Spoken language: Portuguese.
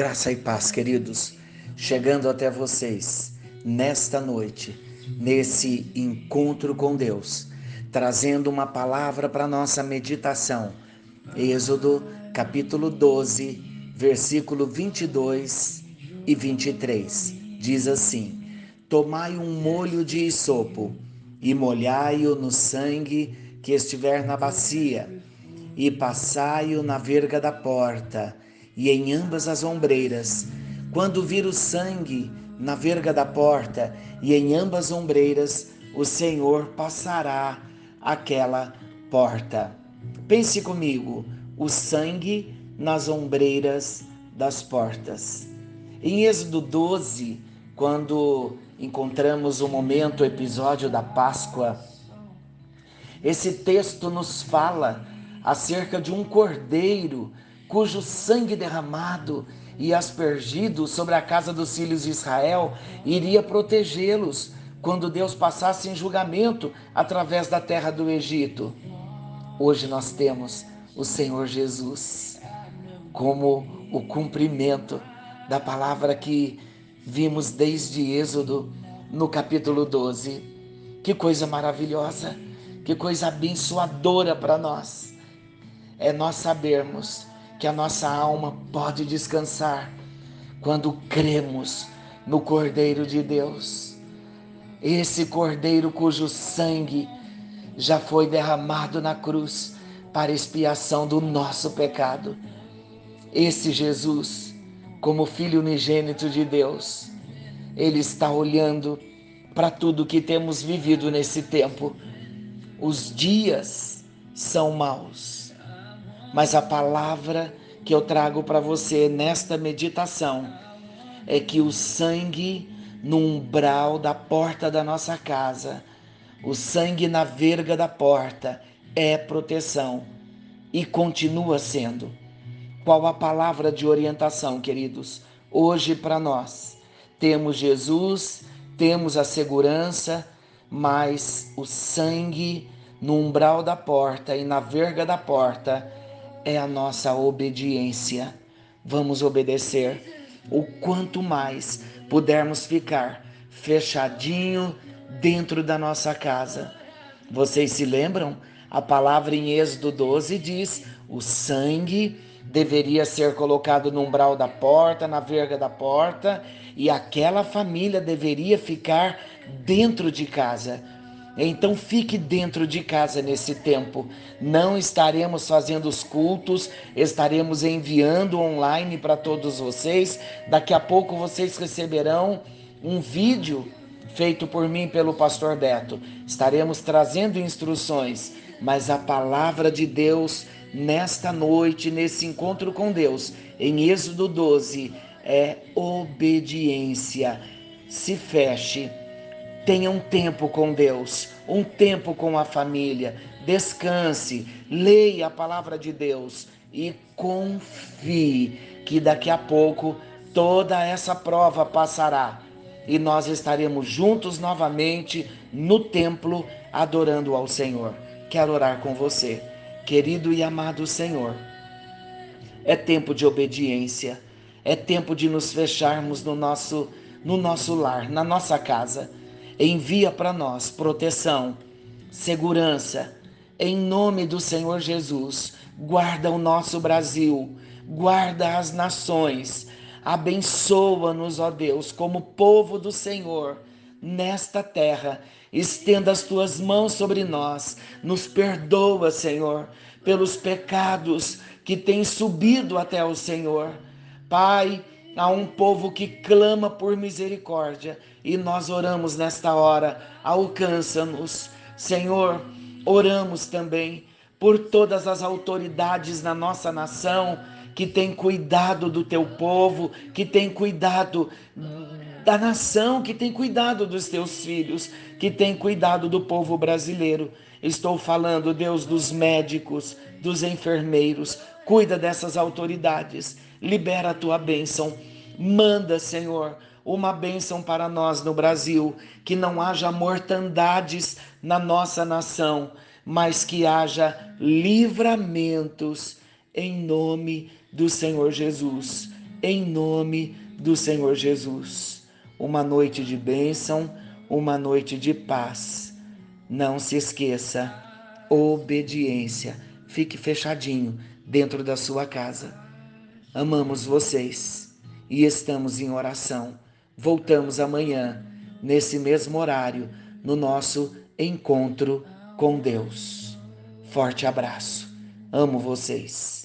Graça e paz, queridos, chegando até vocês nesta noite, nesse encontro com Deus, trazendo uma palavra para nossa meditação. Êxodo, capítulo 12, versículo 22 e 23. Diz assim: Tomai um molho de isopo e molhai-o no sangue que estiver na bacia, e passai-o na verga da porta e em ambas as ombreiras. Quando vir o sangue na verga da porta e em ambas as ombreiras, o Senhor passará aquela porta. Pense comigo, o sangue nas ombreiras das portas. Em Êxodo 12, quando encontramos o momento, o episódio da Páscoa, esse texto nos fala acerca de um cordeiro cujo sangue derramado e aspergido sobre a casa dos filhos de Israel iria protegê-los quando Deus passasse em julgamento através da terra do Egito. Hoje nós temos o Senhor Jesus como o cumprimento da palavra que vimos desde Êxodo no capítulo 12. Que coisa maravilhosa, que coisa abençoadora para nós. É nós sabermos que a nossa alma pode descansar quando cremos no Cordeiro de Deus. Esse Cordeiro cujo sangue já foi derramado na cruz para expiação do nosso pecado. Esse Jesus, como Filho unigênito de Deus, ele está olhando para tudo que temos vivido nesse tempo. Os dias são maus mas a palavra que eu trago para você nesta meditação é que o sangue no umbral da porta da nossa casa, o sangue na verga da porta é proteção e continua sendo. Qual a palavra de orientação, queridos? Hoje para nós temos Jesus, temos a segurança, mas o sangue no umbral da porta e na verga da porta é a nossa obediência. Vamos obedecer o quanto mais pudermos ficar fechadinho dentro da nossa casa. Vocês se lembram? A palavra em Êxodo 12 diz: o sangue deveria ser colocado no umbral da porta, na verga da porta, e aquela família deveria ficar dentro de casa então fique dentro de casa nesse tempo. Não estaremos fazendo os cultos, estaremos enviando online para todos vocês. Daqui a pouco vocês receberão um vídeo feito por mim pelo pastor Beto. Estaremos trazendo instruções, mas a palavra de Deus nesta noite, nesse encontro com Deus, em Êxodo 12, é obediência. Se feche Tenha um tempo com Deus, um tempo com a família. Descanse, leia a palavra de Deus e confie que daqui a pouco toda essa prova passará e nós estaremos juntos novamente no templo adorando ao Senhor. Quero orar com você, querido e amado Senhor. É tempo de obediência, é tempo de nos fecharmos no nosso no nosso lar, na nossa casa envia para nós proteção, segurança. Em nome do Senhor Jesus, guarda o nosso Brasil, guarda as nações, abençoa-nos, ó Deus, como povo do Senhor nesta terra. Estenda as tuas mãos sobre nós, nos perdoa, Senhor, pelos pecados que têm subido até o Senhor. Pai, Há um povo que clama por misericórdia e nós oramos nesta hora. Alcança-nos, Senhor. Oramos também por todas as autoridades na nossa nação que têm cuidado do teu povo, que têm cuidado da nação, que têm cuidado dos teus filhos, que têm cuidado do povo brasileiro. Estou falando, Deus, dos médicos, dos enfermeiros. Cuida dessas autoridades libera a tua bênção. Manda, Senhor, uma bênção para nós no Brasil, que não haja mortandades na nossa nação, mas que haja livramentos em nome do Senhor Jesus. Em nome do Senhor Jesus. Uma noite de bênção, uma noite de paz. Não se esqueça, obediência. Fique fechadinho dentro da sua casa. Amamos vocês e estamos em oração. Voltamos amanhã, nesse mesmo horário, no nosso encontro com Deus. Forte abraço. Amo vocês.